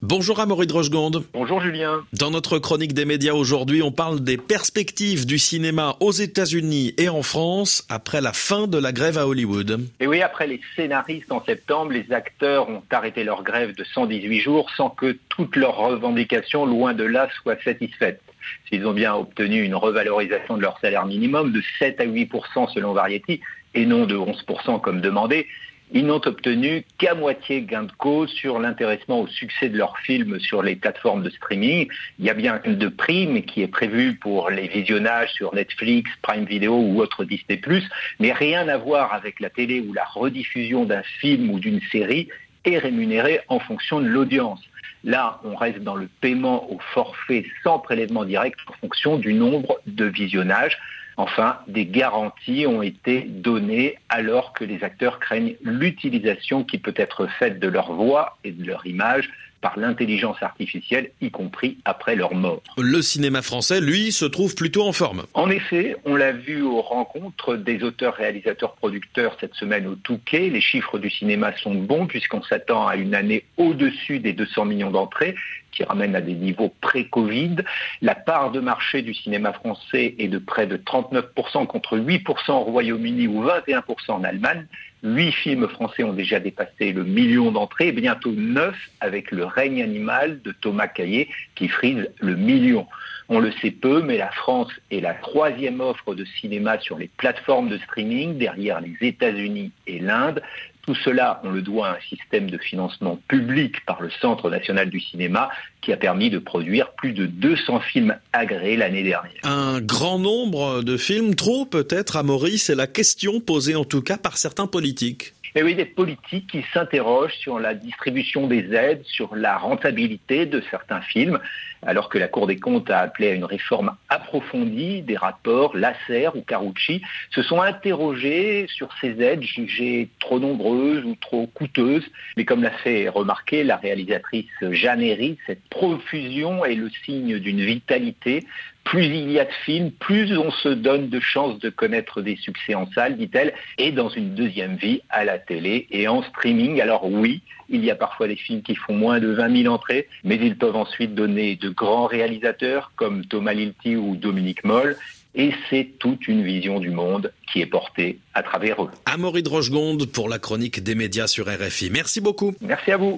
Bonjour Amaury Rochegonde. Bonjour Julien. Dans notre chronique des médias aujourd'hui, on parle des perspectives du cinéma aux États-Unis et en France après la fin de la grève à Hollywood. Et oui, après les scénaristes en septembre, les acteurs ont arrêté leur grève de 118 jours sans que toutes leurs revendications, loin de là, soient satisfaites. S'ils ont bien obtenu une revalorisation de leur salaire minimum de 7 à 8% selon Variety et non de 11 comme demandé, ils n'ont obtenu qu'à moitié gain de cause sur l'intéressement au succès de leurs films sur les plateformes de streaming. Il y a bien de prime qui est prévu pour les visionnages sur Netflix, Prime Video ou autre Disney+, mais rien à voir avec la télé où la rediffusion d'un film ou d'une série est rémunérée en fonction de l'audience. Là, on reste dans le paiement au forfait sans prélèvement direct en fonction du nombre de visionnages. Enfin, des garanties ont été données alors que les acteurs craignent l'utilisation qui peut être faite de leur voix et de leur image par l'intelligence artificielle, y compris après leur mort. Le cinéma français, lui, se trouve plutôt en forme. En effet, on l'a vu aux rencontres des auteurs, réalisateurs, producteurs cette semaine au Touquet. Les chiffres du cinéma sont bons puisqu'on s'attend à une année au-dessus des 200 millions d'entrées qui ramène à des niveaux pré-Covid. La part de marché du cinéma français est de près de 39% contre 8% au Royaume-Uni ou 21% en Allemagne. Huit films français ont déjà dépassé le million d'entrées, bientôt neuf avec Le règne animal de Thomas Caillet qui frise le million. On le sait peu, mais la France est la troisième offre de cinéma sur les plateformes de streaming, derrière les États-Unis et l'Inde. Tout cela, on le doit à un système de financement public par le Centre national du cinéma qui a permis de produire plus de 200 films agréés l'année dernière. Un grand nombre de films, trop peut-être à Maurice, c'est la question posée en tout cas par certains politiques. Et oui, des politiques qui s'interrogent sur la distribution des aides, sur la rentabilité de certains films, alors que la Cour des comptes a appelé à une réforme approfondie des rapports Lasser ou Carucci, se sont interrogés sur ces aides jugées trop nombreuses ou trop coûteuses. Mais comme l'a fait remarquer la réalisatrice Jeanne Herry, cette profusion est le signe d'une vitalité plus il y a de films, plus on se donne de chances de connaître des succès en salle, dit-elle, et dans une deuxième vie à la télé et en streaming. Alors oui, il y a parfois des films qui font moins de 20 000 entrées, mais ils peuvent ensuite donner de grands réalisateurs comme Thomas Lilti ou Dominique Moll. Et c'est toute une vision du monde qui est portée à travers eux. Amaury Rochegonde pour la chronique des médias sur RFI. Merci beaucoup. Merci à vous.